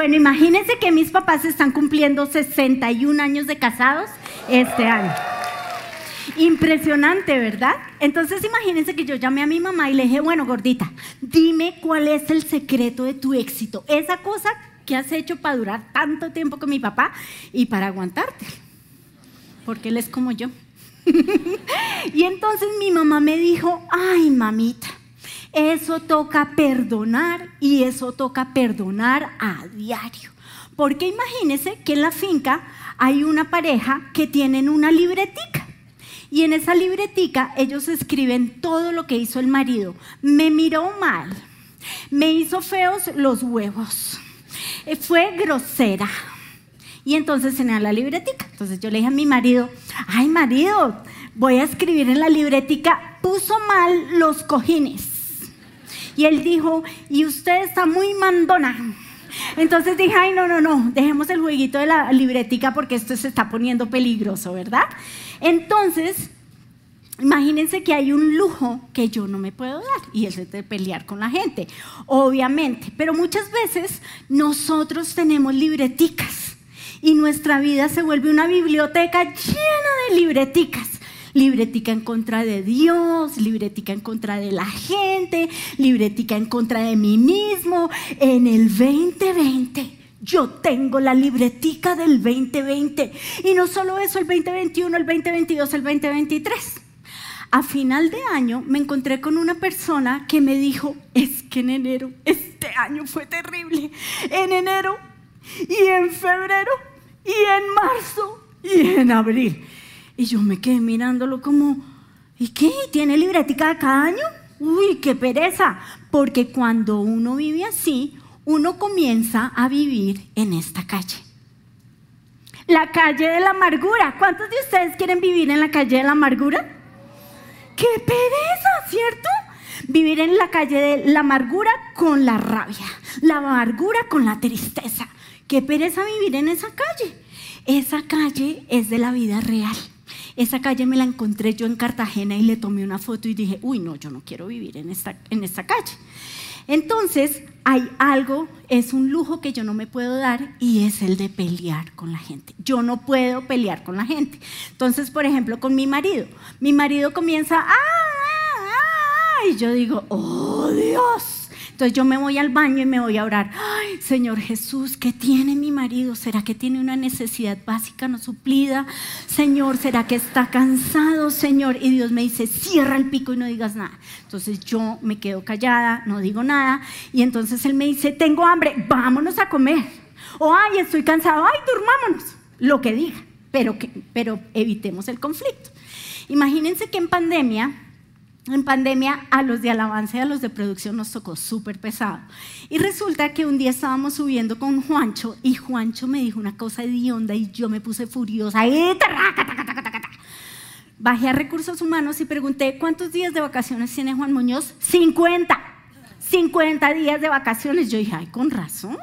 Bueno, imagínense que mis papás están cumpliendo 61 años de casados este año. Impresionante, ¿verdad? Entonces imagínense que yo llamé a mi mamá y le dije, bueno, gordita, dime cuál es el secreto de tu éxito. Esa cosa que has hecho para durar tanto tiempo con mi papá y para aguantarte. Porque él es como yo. y entonces mi mamá me dijo, ay mamita, eso toca perdonar y eso toca perdonar a diario. Porque imagínense que en la finca hay una pareja que tienen una libretica. Y en esa libretica ellos escriben todo lo que hizo el marido. Me miró mal, me hizo feos los huevos, eh, fue grosera, y entonces tenía la libretica. Entonces yo le dije a mi marido, ay marido, voy a escribir en la libretica, puso mal los cojines. Y él dijo, y usted está muy mandona. Entonces dije, ay, no, no, no, dejemos el jueguito de la libretica porque esto se está poniendo peligroso, ¿verdad? Entonces, imagínense que hay un lujo que yo no me puedo dar y es el de pelear con la gente, obviamente. Pero muchas veces nosotros tenemos libreticas y nuestra vida se vuelve una biblioteca llena de libreticas. Libretica en contra de Dios, libretica en contra de la gente, libretica en contra de mí mismo. En el 2020 yo tengo la libretica del 2020 y no solo eso, el 2021, el 2022, el 2023. A final de año me encontré con una persona que me dijo, es que en enero, este año fue terrible, en enero y en febrero y en marzo y en abril. Y yo me quedé mirándolo como, ¿y qué? ¿Tiene libretica de cada año? Uy, qué pereza. Porque cuando uno vive así, uno comienza a vivir en esta calle. La calle de la amargura. ¿Cuántos de ustedes quieren vivir en la calle de la amargura? ¡Qué pereza, ¿cierto? Vivir en la calle de la amargura con la rabia, la amargura con la tristeza, Qué pereza vivir en esa calle. Esa calle es de la vida real. Esa calle me la encontré yo en Cartagena y le tomé una foto y dije, uy, no, yo no quiero vivir en esta, en esta calle. Entonces, hay algo, es un lujo que yo no me puedo dar y es el de pelear con la gente. Yo no puedo pelear con la gente. Entonces, por ejemplo, con mi marido. Mi marido comienza, ah, ah, ah, y yo digo, oh Dios entonces yo me voy al baño y me voy a orar. Ay, Señor Jesús, ¿qué tiene mi marido? ¿Será que tiene una necesidad básica no suplida? Señor, ¿será que está cansado, Señor? Y Dios me dice, cierra el pico y no digas nada. Entonces yo me quedo callada, no digo nada. Y entonces Él me dice, tengo hambre, vámonos a comer. O, ay, estoy cansado, ay, durmámonos. Lo que diga, pero, que, pero evitemos el conflicto. Imagínense que en pandemia en pandemia a los de alabanza y a los de producción nos tocó súper pesado. Y resulta que un día estábamos subiendo con Juancho y Juancho me dijo una cosa hedionda y yo me puse furiosa. Bajé a recursos humanos y pregunté, ¿cuántos días de vacaciones tiene Juan Muñoz? 50. 50 días de vacaciones. Yo dije, ay, con razón.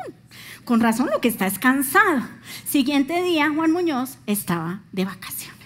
Con razón lo que está es cansado. Siguiente día, Juan Muñoz estaba de vacaciones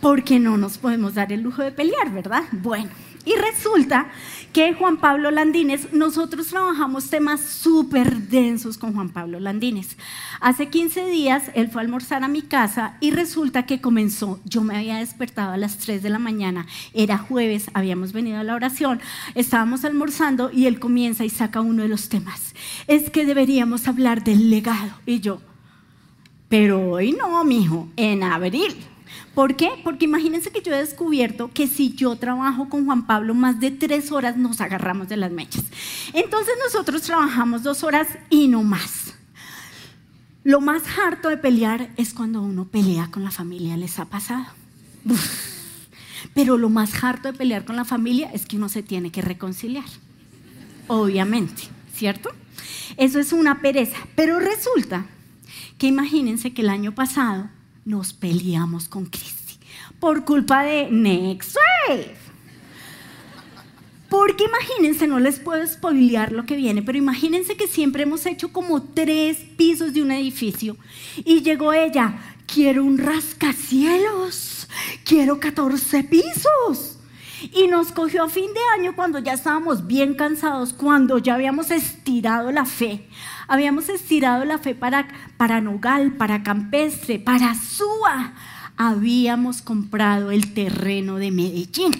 porque no nos podemos dar el lujo de pelear, ¿verdad? Bueno, y resulta que Juan Pablo Landines, nosotros trabajamos temas súper densos con Juan Pablo Landines. Hace 15 días él fue a almorzar a mi casa y resulta que comenzó, yo me había despertado a las 3 de la mañana, era jueves, habíamos venido a la oración, estábamos almorzando y él comienza y saca uno de los temas. Es que deberíamos hablar del legado. Y yo, pero hoy no, mijo, en abril. ¿Por qué? Porque imagínense que yo he descubierto que si yo trabajo con Juan Pablo más de tres horas, nos agarramos de las mechas. Entonces nosotros trabajamos dos horas y no más. Lo más harto de pelear es cuando uno pelea con la familia, ¿les ha pasado? Pero lo más harto de pelear con la familia es que uno se tiene que reconciliar. Obviamente, ¿cierto? Eso es una pereza. Pero resulta que imagínense que el año pasado nos peleamos con Cristi por culpa de Next Wave. Porque imagínense, no les puedo spoilear lo que viene, pero imagínense que siempre hemos hecho como tres pisos de un edificio y llegó ella, quiero un rascacielos, quiero 14 pisos. Y nos cogió a fin de año cuando ya estábamos bien cansados, cuando ya habíamos estirado la fe. Habíamos estirado la fe para, para Nogal, para Campestre, para Súa. Habíamos comprado el terreno de Medellín.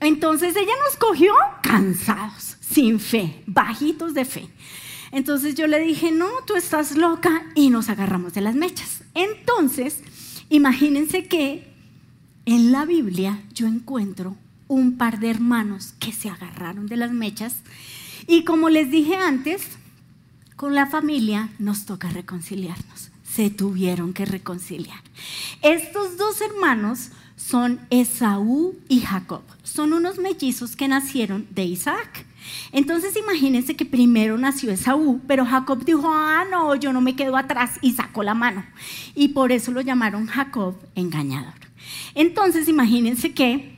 Entonces ella nos cogió cansados, sin fe, bajitos de fe. Entonces yo le dije, no, tú estás loca y nos agarramos de las mechas. Entonces, imagínense que en la Biblia yo encuentro un par de hermanos que se agarraron de las mechas y como les dije antes, con la familia nos toca reconciliarnos. Se tuvieron que reconciliar. Estos dos hermanos son Esaú y Jacob. Son unos mellizos que nacieron de Isaac. Entonces imagínense que primero nació Esaú, pero Jacob dijo, ah, no, yo no me quedo atrás y sacó la mano. Y por eso lo llamaron Jacob engañador. Entonces imagínense que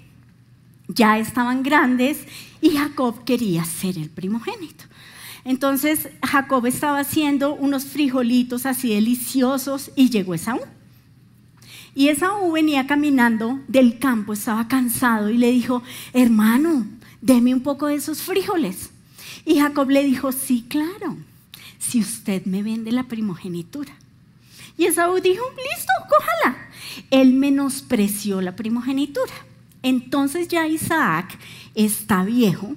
ya estaban grandes y Jacob quería ser el primogénito. Entonces Jacob estaba haciendo unos frijolitos así deliciosos y llegó Esaú. Y Esaú venía caminando del campo, estaba cansado y le dijo, hermano, deme un poco de esos frijoles. Y Jacob le dijo, sí, claro, si usted me vende la primogenitura. Y Esaú dijo, listo, cójala. Él menospreció la primogenitura. Entonces ya Isaac está viejo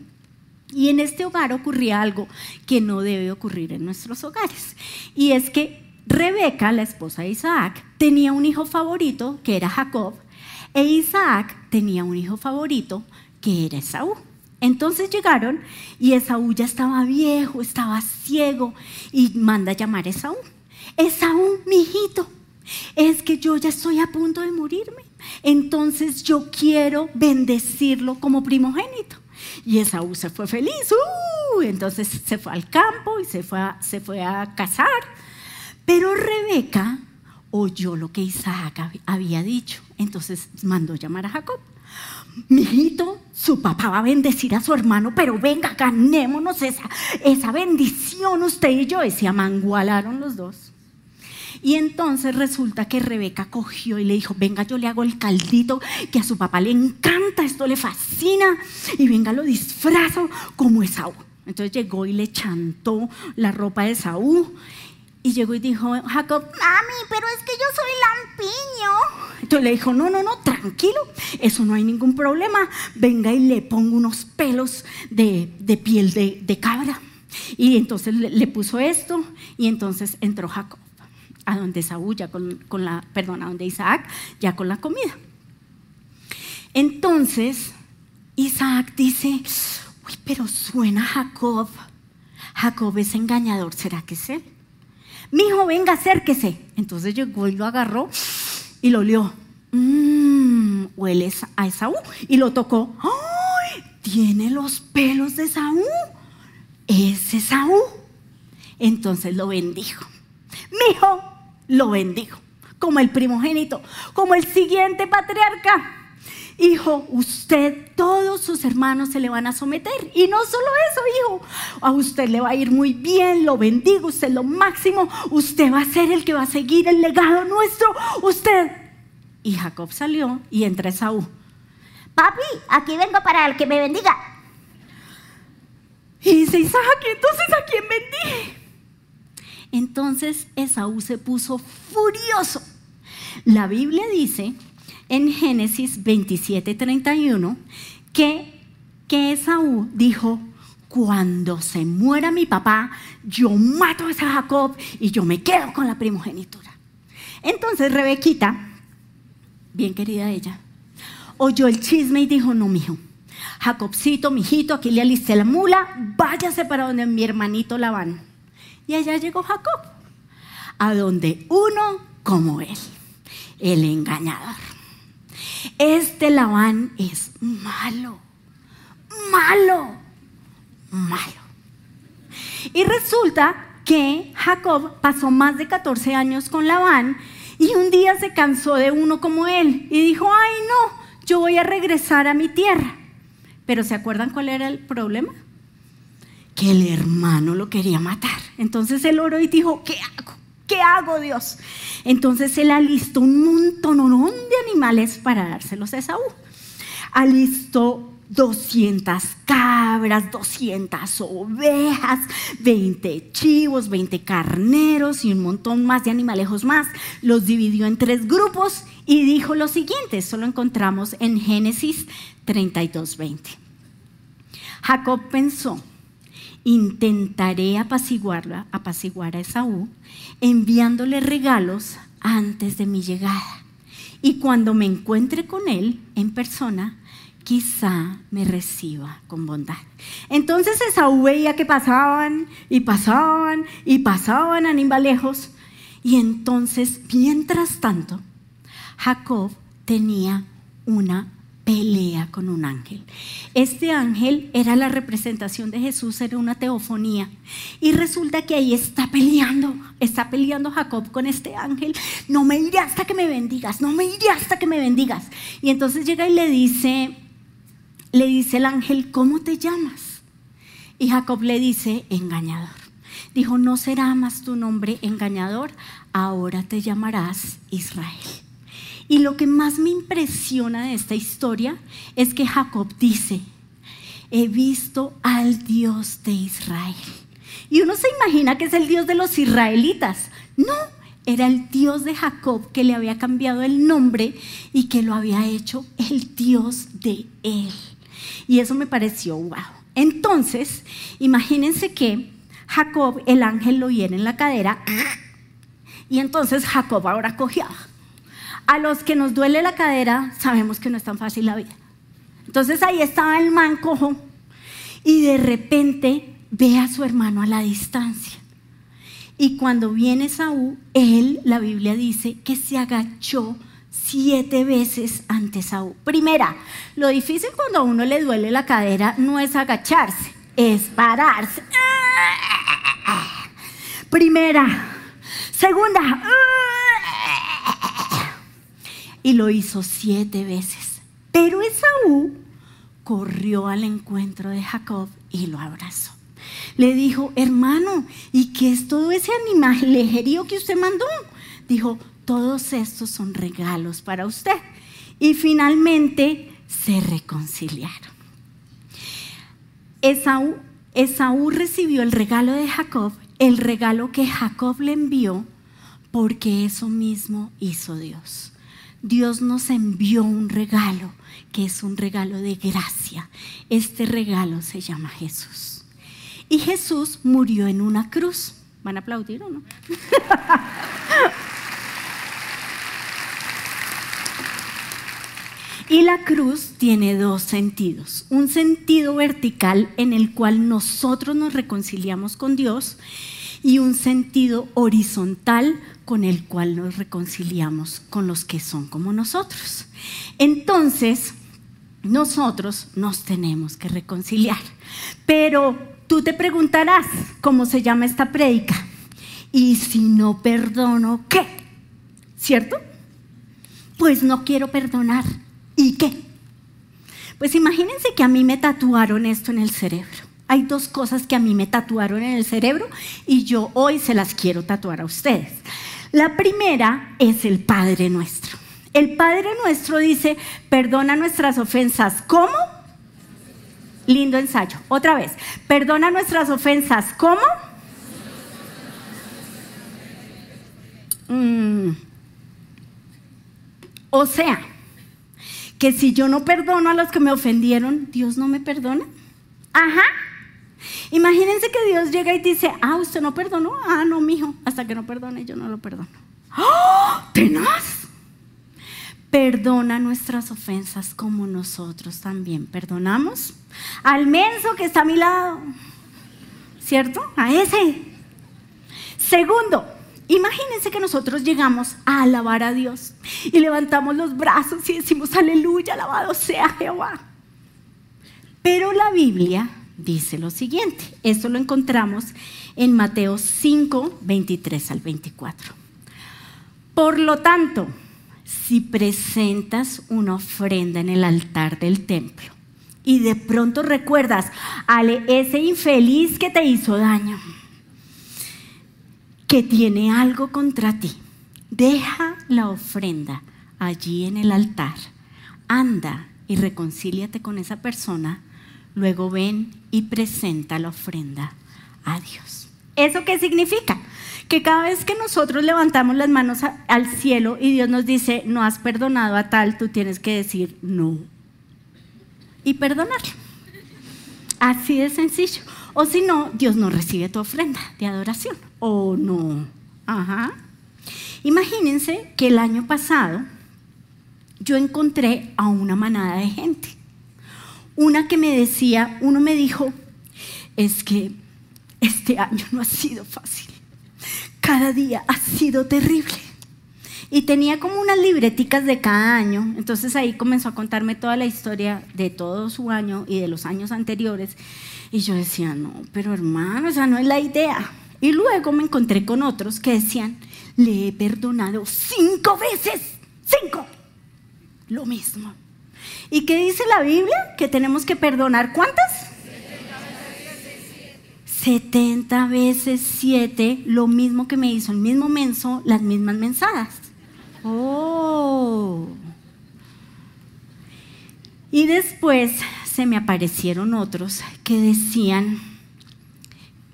y en este hogar ocurría algo que no debe ocurrir en nuestros hogares. Y es que Rebeca, la esposa de Isaac, tenía un hijo favorito que era Jacob e Isaac tenía un hijo favorito que era Esaú. Entonces llegaron y Esaú ya estaba viejo, estaba ciego y manda a llamar a Esaú. Esaú, mi hijito, es que yo ya estoy a punto de morirme. Entonces yo quiero bendecirlo como primogénito. Y Esaú se fue feliz. ¡uh! entonces se fue al campo y se fue se fue a casar. Pero Rebeca oyó lo que Isaac había dicho. Entonces mandó llamar a Jacob. Mijito, su papá va a bendecir a su hermano, pero venga, ganémonos esa, esa bendición usted y yo. Y se amangualaron los dos. Y entonces resulta que Rebeca cogió y le dijo, venga, yo le hago el caldito que a su papá le encanta, esto le fascina, y venga, lo disfrazo como Esaú. Entonces llegó y le chantó la ropa de Esaú y llegó y dijo, Jacob, mami, pero es que yo soy lampiño. Entonces le dijo, no, no, no, tranquilo, eso no hay ningún problema. Venga y le pongo unos pelos de, piel de, cabra. Y entonces le, puso esto y entonces entró Jacob a donde Saúl ya con, con la, perdón, a donde Isaac ya con la comida. Entonces Isaac dice, uy, pero suena Jacob. Jacob es engañador, ¿será que es él? mi hijo, venga, acérquese. Entonces llegó y lo agarró y lo olió. Mmm, huele a Esaú. Y lo tocó. ¡Ay! Tiene los pelos de Esaú. Es Esaú. Entonces lo bendijo. Mi hijo lo bendijo. Como el primogénito, como el siguiente patriarca hijo, usted, todos sus hermanos se le van a someter. Y no solo eso, hijo, a usted le va a ir muy bien, lo bendigo, usted lo máximo, usted va a ser el que va a seguir el legado nuestro, usted. Y Jacob salió y entra Esaú. Papi, aquí vengo para el que me bendiga. Y dice Isaac, entonces a quién bendiga? Entonces Esaú se puso furioso. La Biblia dice en Génesis 27, 31, que, que Esaú dijo, cuando se muera mi papá, yo mato a ese Jacob y yo me quedo con la primogenitura. Entonces Rebequita, bien querida ella, oyó el chisme y dijo, no, mijo, Jacobcito, mijito, aquí le alisté la mula, váyase para donde mi hermanito Labán. Y allá llegó Jacob, a donde uno como él, el engañador. Este Labán es malo, malo, malo. Y resulta que Jacob pasó más de 14 años con Labán y un día se cansó de uno como él y dijo, ay no, yo voy a regresar a mi tierra. Pero ¿se acuerdan cuál era el problema? Que el hermano lo quería matar. Entonces él oró y dijo, ¿qué hago? ¿Qué hago, Dios? Entonces él alistó un montón de animales para dárselos a Esaú. Alistó 200 cabras, 200 ovejas, 20 chivos, 20 carneros y un montón más de animalejos más. Los dividió en tres grupos y dijo lo siguiente, eso lo encontramos en Génesis 32, 20. Jacob pensó, intentaré apaciguarla, apaciguar a Esaú, enviándole regalos antes de mi llegada. Y cuando me encuentre con él en persona, quizá me reciba con bondad. Entonces Esaú veía que pasaban y pasaban y pasaban animalejos. Y entonces, mientras tanto, Jacob tenía una pelea con un ángel. Este ángel era la representación de Jesús, era una teofonía. Y resulta que ahí está peleando, está peleando Jacob con este ángel. No me iré hasta que me bendigas, no me iré hasta que me bendigas. Y entonces llega y le dice, le dice el ángel, ¿cómo te llamas? Y Jacob le dice, engañador. Dijo, no será más tu nombre engañador, ahora te llamarás Israel. Y lo que más me impresiona de esta historia es que Jacob dice, he visto al Dios de Israel. Y uno se imagina que es el Dios de los israelitas. No, era el Dios de Jacob que le había cambiado el nombre y que lo había hecho el Dios de él. Y eso me pareció wow. Entonces, imagínense que Jacob, el ángel lo hiere en la cadera y entonces Jacob ahora cojeaba a los que nos duele la cadera, sabemos que no es tan fácil la vida. Entonces ahí estaba el man cojo y de repente ve a su hermano a la distancia. Y cuando viene Saúl, él, la Biblia dice, que se agachó siete veces ante Saúl. Primera, lo difícil cuando a uno le duele la cadera no es agacharse, es pararse. Primera. Segunda y lo hizo siete veces. Pero Esaú corrió al encuentro de Jacob y lo abrazó. Le dijo, hermano, ¿y qué es todo ese animal lejerío que usted mandó? Dijo, todos estos son regalos para usted. Y finalmente se reconciliaron. Esaú, recibió el regalo de Jacob, el regalo que Jacob le envió, porque eso mismo hizo Dios. Dios nos envió un regalo que es un regalo de gracia. Este regalo se llama Jesús. Y Jesús murió en una cruz. ¿Van a aplaudir o no? Y la cruz tiene dos sentidos. Un sentido vertical en el cual nosotros nos reconciliamos con Dios y un sentido horizontal con el cual nos reconciliamos con los que son como nosotros. Entonces, nosotros nos tenemos que reconciliar. Pero tú te preguntarás cómo se llama esta prédica. Y si no perdono, ¿qué? ¿Cierto? Pues no quiero perdonar. ¿Y qué? Pues imagínense que a mí me tatuaron esto en el cerebro. Hay dos cosas que a mí me tatuaron en el cerebro y yo hoy se las quiero tatuar a ustedes. La primera es el Padre Nuestro. El Padre Nuestro dice, perdona nuestras ofensas. ¿Cómo? Lindo ensayo. Otra vez, perdona nuestras ofensas. ¿Cómo? Mm. O sea, que si yo no perdono a los que me ofendieron, Dios no me perdona. Ajá. Imagínense que Dios llega y dice, ah, usted no perdonó. Ah, no, mijo, hasta que no perdone, yo no lo perdono. ¡Oh! ¡Tenaz! Perdona nuestras ofensas como nosotros también perdonamos al menso que está a mi lado. ¿Cierto? A ese. Segundo, imagínense que nosotros llegamos a alabar a Dios y levantamos los brazos y decimos, aleluya, alabado sea Jehová. Pero la Biblia dice lo siguiente. Esto lo encontramos en Mateo 5, 23 al 24. Por lo tanto, si presentas una ofrenda en el altar del templo y de pronto recuerdas a ese infeliz que te hizo daño, que tiene algo contra ti, deja la ofrenda allí en el altar, anda y reconcíliate con esa persona, luego ven y presenta la ofrenda a Dios. ¿Eso qué significa? Que cada vez que nosotros levantamos las manos al cielo y Dios nos dice, no has perdonado a tal, tú tienes que decir no. Y perdonarlo. Así de sencillo. O si no, Dios no recibe tu ofrenda de adoración. O no. Ajá. Imagínense que el año pasado yo encontré a una manada de gente. Una que me decía, uno me dijo, es que este año no ha sido fácil. Cada día ha sido terrible. Y tenía como unas libreticas de cada año. Entonces ahí comenzó a contarme toda la historia de todo su año y de los años anteriores. Y yo decía, no, pero hermano, esa no es la idea. Y luego me encontré con otros que decían, le he perdonado cinco veces. Cinco. Lo mismo. ¿Y qué dice la Biblia? Que tenemos que perdonar cuántas? 70 veces 7, lo mismo que me hizo el mismo menso, las mismas mensadas. Oh. Y después se me aparecieron otros que decían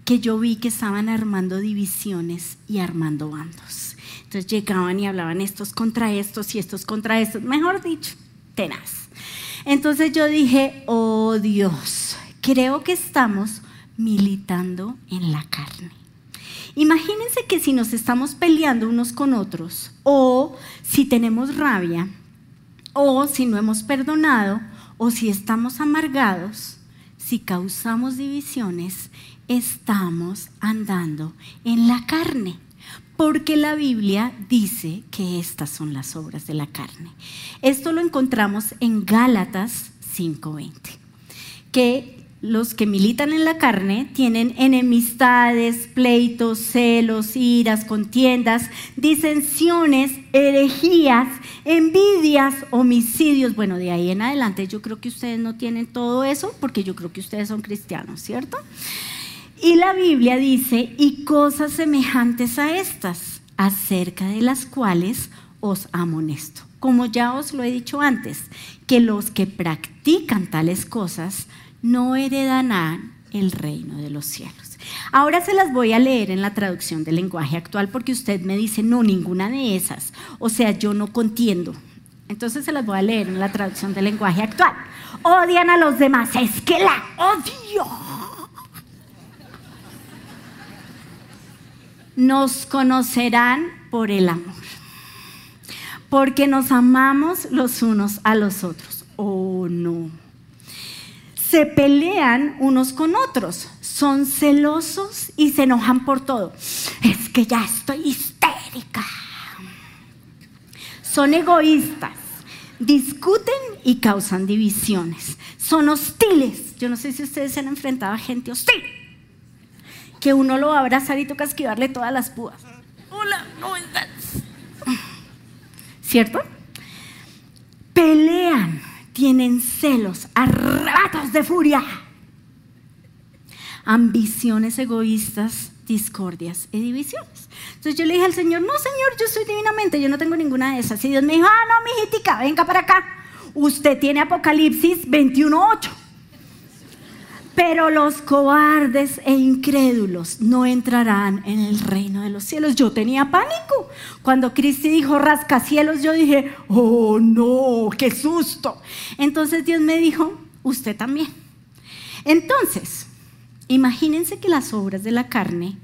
que yo vi que estaban armando divisiones y armando bandos. Entonces llegaban y hablaban estos contra estos y estos contra estos, mejor dicho, tenaz. Entonces yo dije, oh Dios, creo que estamos militando en la carne. Imagínense que si nos estamos peleando unos con otros, o si tenemos rabia, o si no hemos perdonado, o si estamos amargados, si causamos divisiones, estamos andando en la carne. Porque la Biblia dice que estas son las obras de la carne. Esto lo encontramos en Gálatas 5:20, que los que militan en la carne tienen enemistades, pleitos, celos, iras, contiendas, disensiones, herejías, envidias, homicidios. Bueno, de ahí en adelante yo creo que ustedes no tienen todo eso porque yo creo que ustedes son cristianos, ¿cierto? Y la Biblia dice, y cosas semejantes a estas, acerca de las cuales os amonesto. Como ya os lo he dicho antes, que los que practican tales cosas no heredarán el reino de los cielos. Ahora se las voy a leer en la traducción del lenguaje actual porque usted me dice, no, ninguna de esas. O sea, yo no contiendo. Entonces se las voy a leer en la traducción del lenguaje actual. Odian a los demás, es que la odio. Nos conocerán por el amor, porque nos amamos los unos a los otros. Oh, no se pelean unos con otros, son celosos y se enojan por todo. Es que ya estoy histérica. Son egoístas, discuten y causan divisiones. Son hostiles. Yo no sé si ustedes se han enfrentado a gente hostil. Que uno lo va a abrazar y toca esquivarle todas las púas. Hola, no estás. ¿Cierto? Pelean tienen celos, arrebatos de furia, ambiciones egoístas, discordias y divisiones. Entonces yo le dije al Señor, no Señor, yo soy divinamente, yo no tengo ninguna de esas. Y Dios me dijo, ah, no, mijitica, venga para acá. Usted tiene Apocalipsis 21.8. Pero los cobardes e incrédulos no entrarán en el reino de los cielos. Yo tenía pánico. Cuando Cristi dijo rascacielos, yo dije, oh no, qué susto. Entonces Dios me dijo, usted también. Entonces, imagínense que las obras de la carne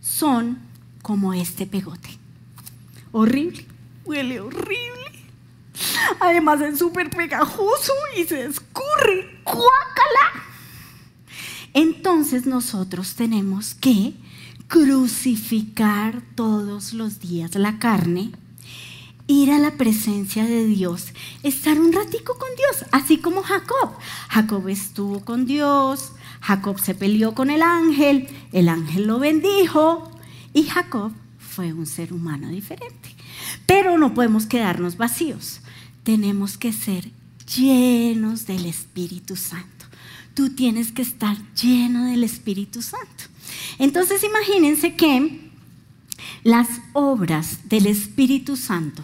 son como este pegote. Horrible, huele horrible. Además es súper pegajoso y se escurre. ¡Cuácala! Entonces nosotros tenemos que crucificar todos los días la carne, ir a la presencia de Dios, estar un ratico con Dios, así como Jacob. Jacob estuvo con Dios, Jacob se peleó con el ángel, el ángel lo bendijo y Jacob fue un ser humano diferente. Pero no podemos quedarnos vacíos, tenemos que ser llenos del Espíritu Santo tú tienes que estar lleno del Espíritu Santo. Entonces imagínense que Las obras del Espíritu Santo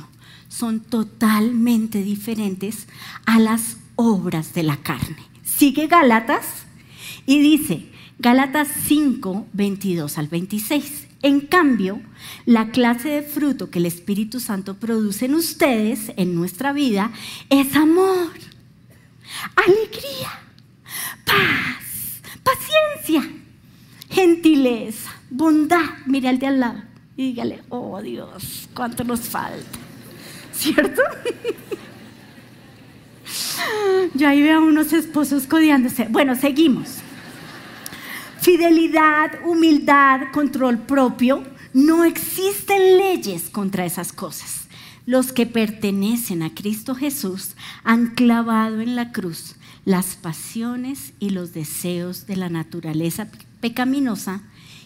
son totalmente diferentes a las obras de la carne. Sigue Gálatas y dice, Gálatas 5, 22 al 26. En cambio, la clase de fruto que el Espíritu Santo produce en ustedes, en nuestra vida, es amor, alegría, paz, paciencia, gentileza, bondad. Mire al de al lado y dígale, oh Dios, cuánto nos falta. ¿Cierto? Yo ahí veo a unos esposos codiándose. Bueno, seguimos. Fidelidad, humildad, control propio. No existen leyes contra esas cosas. Los que pertenecen a Cristo Jesús han clavado en la cruz las pasiones y los deseos de la naturaleza pecaminosa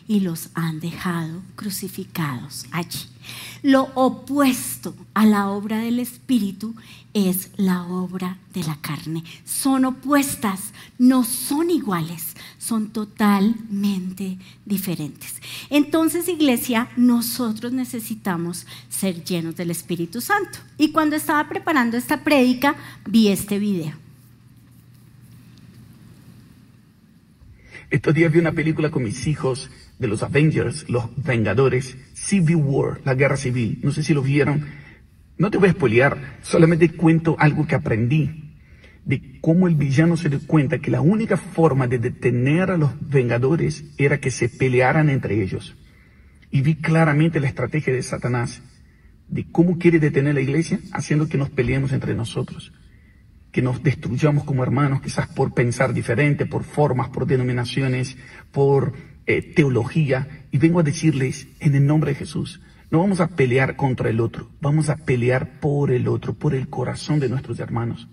y los han dejado crucificados allí. Lo opuesto a la obra del Espíritu es la obra de la carne. Son opuestas, no son iguales, son totalmente diferentes. Entonces, iglesia, nosotros necesitamos ser llenos del Espíritu Santo. Y cuando estaba preparando esta prédica, vi este video. Estos días vi una película con mis hijos de los Avengers, los Vengadores, Civil War, la guerra civil. No sé si lo vieron. No te voy a spoilear, solamente cuento algo que aprendí de cómo el villano se dio cuenta que la única forma de detener a los Vengadores era que se pelearan entre ellos. Y vi claramente la estrategia de Satanás de cómo quiere detener la iglesia haciendo que nos peleemos entre nosotros, que nos destruyamos como hermanos, quizás por pensar diferente, por formas, por denominaciones, por eh, teología y vengo a decirles en el nombre de Jesús, no vamos a pelear contra el otro, vamos a pelear por el otro, por el corazón de nuestros hermanos.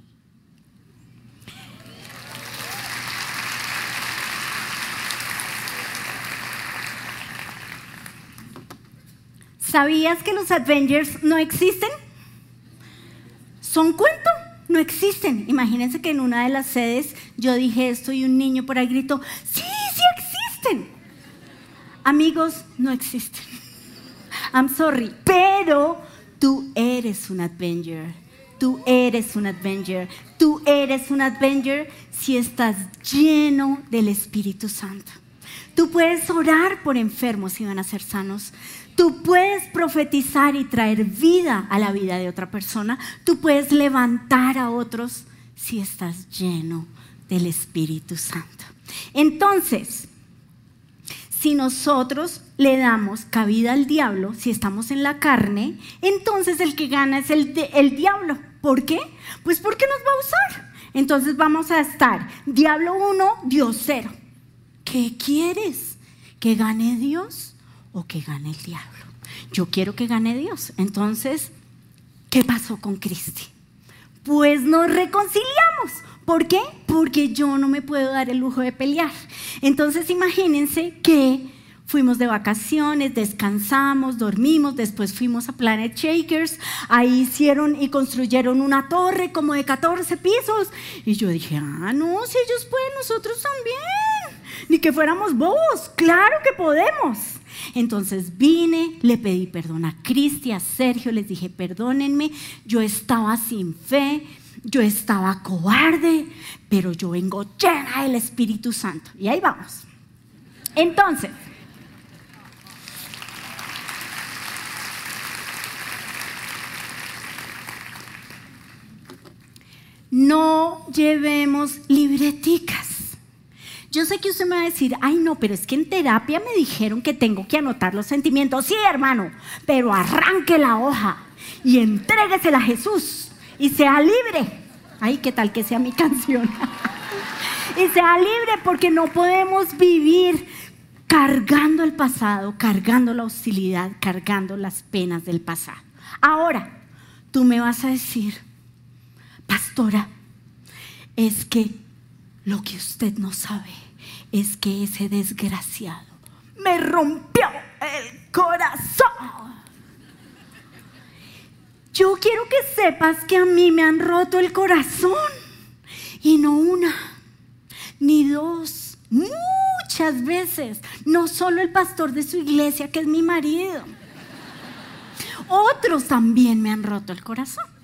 ¿Sabías que los Avengers no existen? ¿Son cuento? No existen. Imagínense que en una de las sedes yo dije esto y un niño por ahí gritó, sí, sí existen amigos no existen. I'm sorry, pero tú eres un Avenger. Tú eres un Avenger. Tú eres un Avenger si estás lleno del Espíritu Santo. Tú puedes orar por enfermos y van a ser sanos. Tú puedes profetizar y traer vida a la vida de otra persona. Tú puedes levantar a otros si estás lleno del Espíritu Santo. Entonces, si nosotros le damos cabida al diablo, si estamos en la carne, entonces el que gana es el, diablo. ¿Por qué? Pues porque nos va a usar. Entonces vamos a estar diablo 1, Dios 0. ¿Qué quieres? ¿Que gane Dios o que gane el diablo? Yo quiero que gane Dios. Entonces, ¿qué pasó con Cristi? Pues nos reconciliamos. ¿Por qué? Porque yo no me puedo dar el lujo de pelear. Entonces imagínense que fuimos de vacaciones, descansamos, dormimos, después fuimos a Planet Shakers, ahí hicieron y construyeron una torre como de 14 pisos. Y yo dije, ah, no, si ellos pueden, nosotros también. Ni que fuéramos bobos, claro que podemos. Entonces vine, le pedí perdón a Cristi, a Sergio, les dije, perdónenme, yo estaba sin fe, yo estaba cobarde, pero yo vengo llena del Espíritu Santo. Y ahí vamos. Entonces, no llevemos libreticas. Yo sé que usted me va a decir, ay no, pero es que en terapia me dijeron que tengo que anotar los sentimientos. Sí, hermano, pero arranque la hoja y entréguesela a Jesús y sea libre. Ay, ¿qué tal que sea mi canción? y sea libre porque no podemos vivir cargando el pasado, cargando la hostilidad, cargando las penas del pasado. Ahora, tú me vas a decir, pastora, es que lo que usted no sabe es que ese desgraciado me rompió el corazón. Yo quiero que sepas que a mí me han roto el corazón. Y no una, ni dos, muchas veces. No solo el pastor de su iglesia, que es mi marido. otros también me han roto el corazón.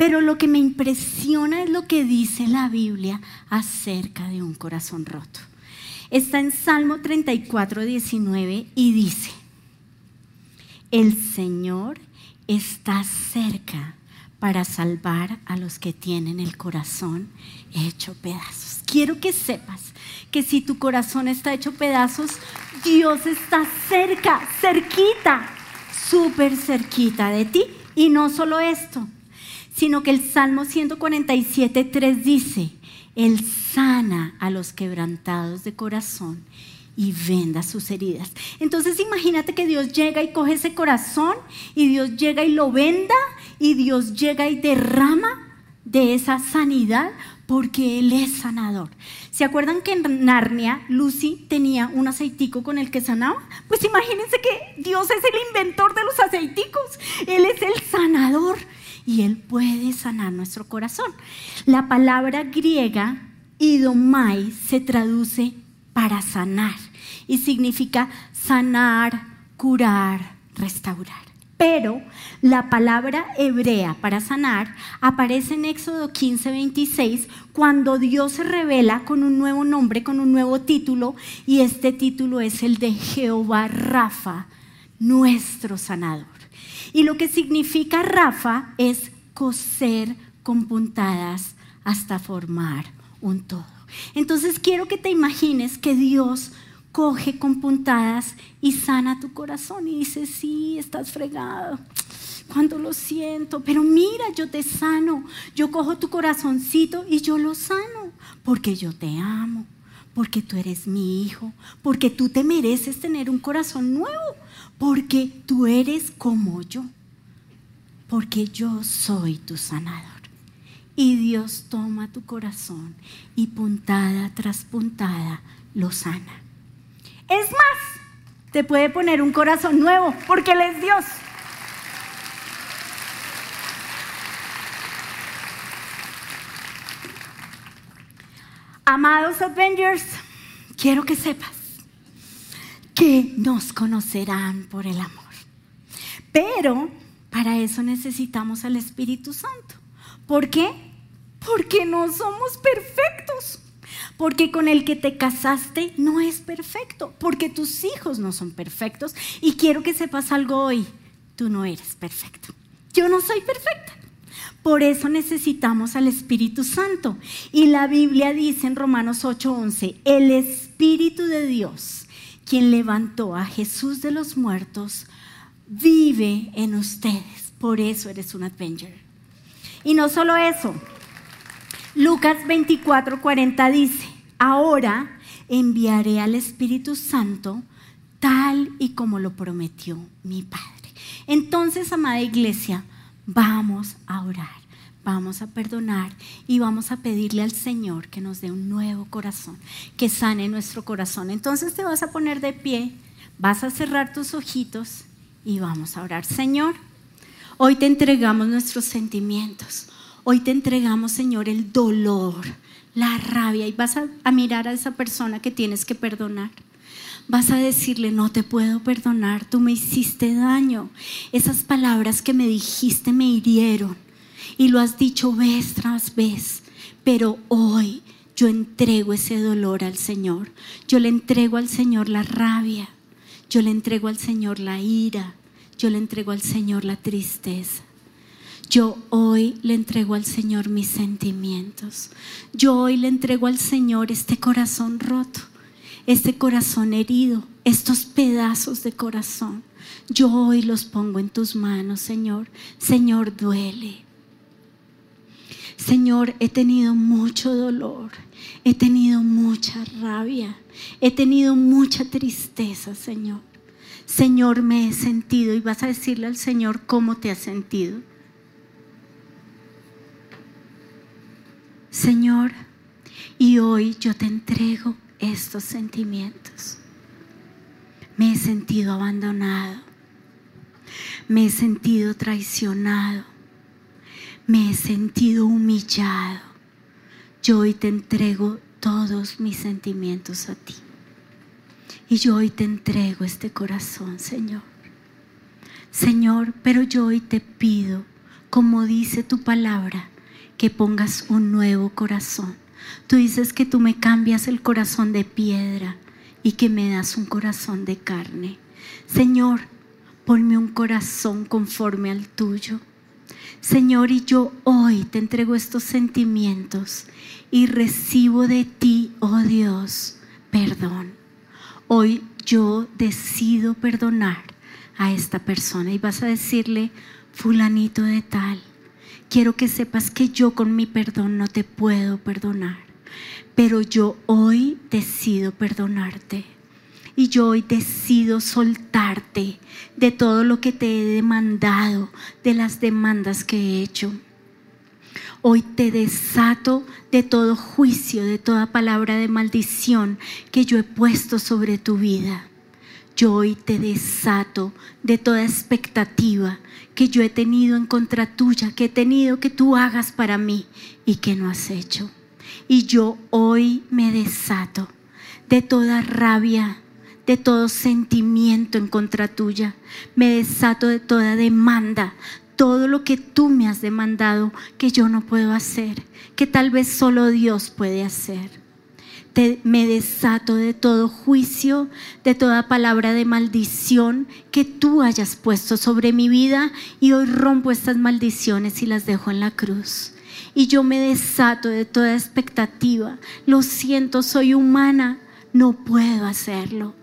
Pero lo que me impresiona es lo que dice la Biblia acerca de un corazón roto. Está en Salmo 34, 19 y dice, el Señor está cerca para salvar a los que tienen el corazón hecho pedazos. Quiero que sepas que si tu corazón está hecho pedazos, Dios está cerca, cerquita, súper cerquita de ti. Y no solo esto, sino que el Salmo 147, 3 dice, Él sana a los quebrantados de corazón y venda sus heridas. Entonces imagínate que Dios llega y coge ese corazón y Dios llega y lo venda y Dios llega y derrama de esa sanidad porque Él es sanador. ¿Se acuerdan que en Narnia Lucy tenía un aceitico con el que sanaba? Pues imagínense que Dios es el inventor de los aceiticos. Él es el sanador y Él puede sanar nuestro corazón. La palabra griega idomai se traduce para sanar y significa sanar, curar, restaurar. Pero la palabra hebrea para sanar aparece en Éxodo 15, 26, cuando Dios se revela con un nuevo nombre, con un nuevo título, y este título es el de Jehová Rafa, nuestro sanador. Y lo que significa Rafa es coser con puntadas hasta formar un todo. Entonces quiero que te imagines que Dios coge con puntadas y sana tu corazón y dice, sí, estás fregado. Cuando lo siento, pero mira, yo te sano. Yo cojo tu corazoncito y yo lo sano, porque yo te amo, porque tú eres mi hijo, porque tú te mereces tener un corazón nuevo, porque tú eres como yo, porque yo soy tu sanador. Y Dios toma tu corazón y puntada tras puntada lo sana. Es más, te puede poner un corazón nuevo porque Él es Dios. Amados Avengers, quiero que sepas que nos conocerán por el amor. Pero para eso necesitamos al Espíritu Santo. ¿Por qué? Porque no somos perfectos. Porque con el que te casaste no es perfecto, porque tus hijos no son perfectos. Y quiero que sepas algo hoy, tú no eres perfecto. Yo no soy perfecta. Por eso necesitamos al Espíritu Santo. Y la Biblia dice en Romanos 8:11, el Espíritu de Dios, quien levantó a Jesús de los muertos, vive en ustedes. Por eso eres un Avenger. Y no solo eso, Lucas 24, 40 dice, ahora enviaré al Espíritu Santo tal y como lo prometió mi Padre. Entonces, amada iglesia, vamos a orar, vamos a perdonar y vamos a pedirle al Señor que nos dé un nuevo corazón, que sane nuestro corazón. Entonces te vas a poner de pie, vas a cerrar tus ojitos y vamos a orar. Señor, hoy te entregamos nuestros sentimientos. Hoy te entregamos, Señor, el dolor, la rabia y vas a, mirar a esa persona que tienes que perdonar. Vas a decirle, no te puedo perdonar, tú me hiciste daño. Esas palabras que me dijiste me hirieron y lo has dicho vez tras vez. Pero hoy yo entrego ese dolor al Señor. Yo le entrego al Señor la rabia. Yo le entrego al Señor la ira. Yo le entrego al Señor la tristeza. Yo hoy le entrego al Señor mis sentimientos. Yo hoy le entrego al Señor este corazón roto, este corazón herido, estos pedazos de corazón. Yo hoy los pongo en tus manos, Señor. Señor, duele. Señor, he tenido mucho dolor, he tenido mucha rabia, he tenido mucha tristeza, Señor. Señor, me he sentido y vas a decirle al Señor cómo te has sentido. Señor, y hoy yo te entrego estos sentimientos. Me he sentido abandonado, me he sentido traicionado, me he sentido humillado. Yo hoy te entrego todos mis sentimientos a ti. Y yo hoy te entrego este corazón, Señor. Señor, pero yo hoy te pido, como dice tu palabra, que pongas un nuevo corazón. Tú dices que tú me cambias el corazón de piedra y que me das un corazón de carne. Señor, ponme un corazón conforme al tuyo. Señor, y yo hoy te entrego estos sentimientos y recibo de ti, oh Dios, perdón. Hoy yo decido perdonar a esta persona y vas a decirle, fulanito de tal, quiero que sepas que yo con mi perdón no te puedo perdonar, pero yo hoy decido perdonarte. Y yo hoy decido soltarte de todo lo que te he demandado, de las demandas que he hecho. Hoy te desato de todo juicio, de toda palabra de maldición que yo he puesto sobre tu vida. Yo hoy te desato de toda expectativa que yo he tenido en contra tuya, que he tenido que tú hagas para mí y que no has hecho. Y yo hoy me desato de toda rabia, de todo sentimiento en contra tuya. Me desato de toda demanda, todo lo que tú me has demandado que yo no puedo hacer, que tal vez solo Dios puede hacer me desato de todo juicio, de toda palabra de maldición que tú hayas puesto sobre mi vida y hoy rompo estas maldiciones y las dejo en la cruz. Y yo me desato de toda expectativa. Lo siento, soy humana, no puedo hacerlo.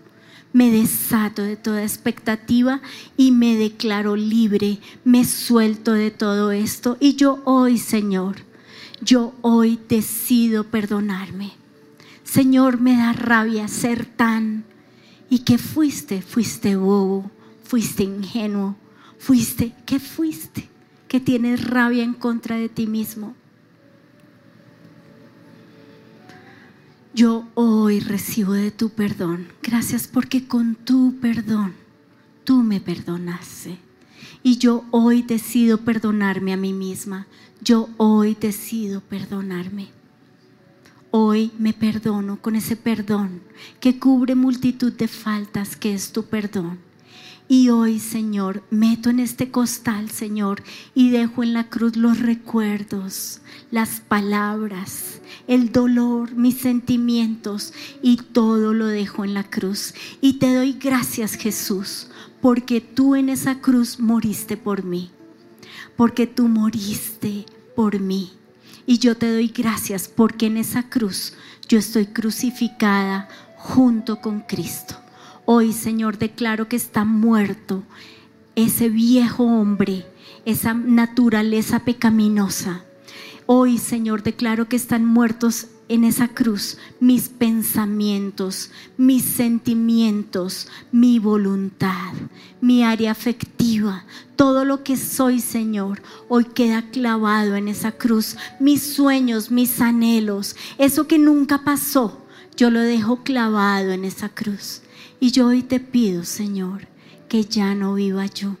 Me desato de toda expectativa y me declaro libre, me suelto de todo esto. Y yo hoy, Señor, yo hoy decido perdonarme. Señor, me da rabia ser tan... ¿Y qué fuiste? Fuiste bobo, fuiste ingenuo, fuiste... ¿Qué fuiste? Que tienes rabia en contra de ti mismo. Yo hoy recibo de tu perdón. Gracias porque con tu perdón tú me perdonaste. Y yo hoy decido perdonarme a mí misma. Yo hoy decido perdonarme. Hoy me perdono con ese perdón que cubre multitud de faltas, que es tu perdón. Y hoy, Señor, meto en este costal, Señor, y dejo en la cruz los recuerdos, las palabras, el dolor, mis sentimientos, y todo lo dejo en la cruz. Y te doy gracias, Jesús, porque tú en esa cruz moriste por mí, porque tú moriste por mí y yo te doy gracias porque en esa cruz yo estoy crucificada junto con Cristo. Hoy, Señor, declaro que está muerto ese viejo hombre, esa naturaleza pecaminosa. Hoy, Señor, declaro que están muertos en esa cruz mis pensamientos, mis sentimientos, mi voluntad, mi área afectiva, todo lo que soy, Señor, hoy queda clavado en esa cruz. Mis sueños, mis anhelos, eso que nunca pasó, yo lo dejo clavado en esa cruz. Y yo hoy te pido, Señor, que ya no viva yo,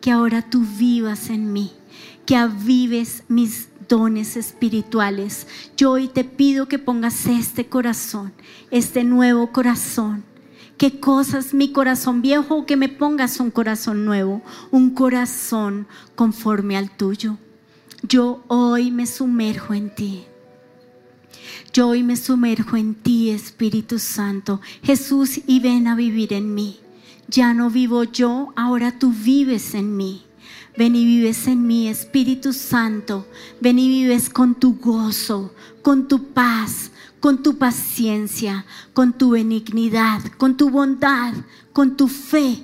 que ahora tú vivas en mí, que avives mis dones espirituales. Yo hoy te pido que pongas este corazón, este nuevo corazón. ¿Qué cosas mi corazón viejo que me pongas un corazón nuevo, un corazón conforme al tuyo? Yo hoy me sumerjo en ti. Yo hoy me sumerjo en ti, Espíritu Santo. Jesús, y ven a vivir en mí. Ya no vivo yo, ahora tú vives en mí. Ven y vives en mí, Espíritu Santo. Ven y vives con tu gozo, con tu paz, con tu paciencia, con tu benignidad, con tu bondad, con tu fe.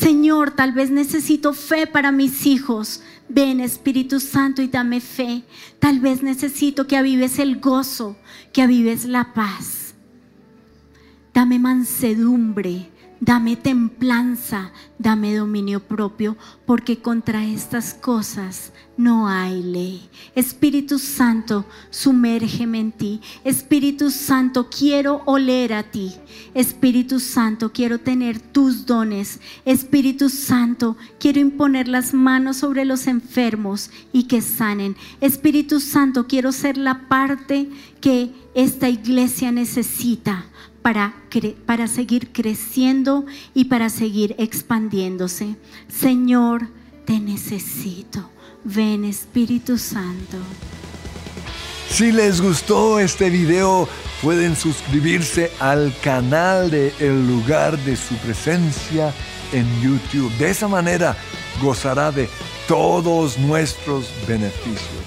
Señor, tal vez necesito fe para mis hijos. Ven, Espíritu Santo, y dame fe. Tal vez necesito que avives el gozo, que avives la paz. Dame mansedumbre, dame templanza, dame dominio propio, porque contra estas cosas no hay ley. Espíritu Santo, sumérgeme en ti. Espíritu Santo, quiero oler a ti. Espíritu Santo, quiero tener tus dones. Espíritu Santo, quiero imponer las manos sobre los enfermos y que sanen. Espíritu Santo, quiero ser la parte que esta iglesia necesita para, para seguir creciendo y para seguir expandiéndose. Señor, te necesito. Ven Espíritu Santo. Si les gustó este video, pueden suscribirse al canal de El lugar de su presencia en YouTube. De esa manera gozará de todos nuestros beneficios.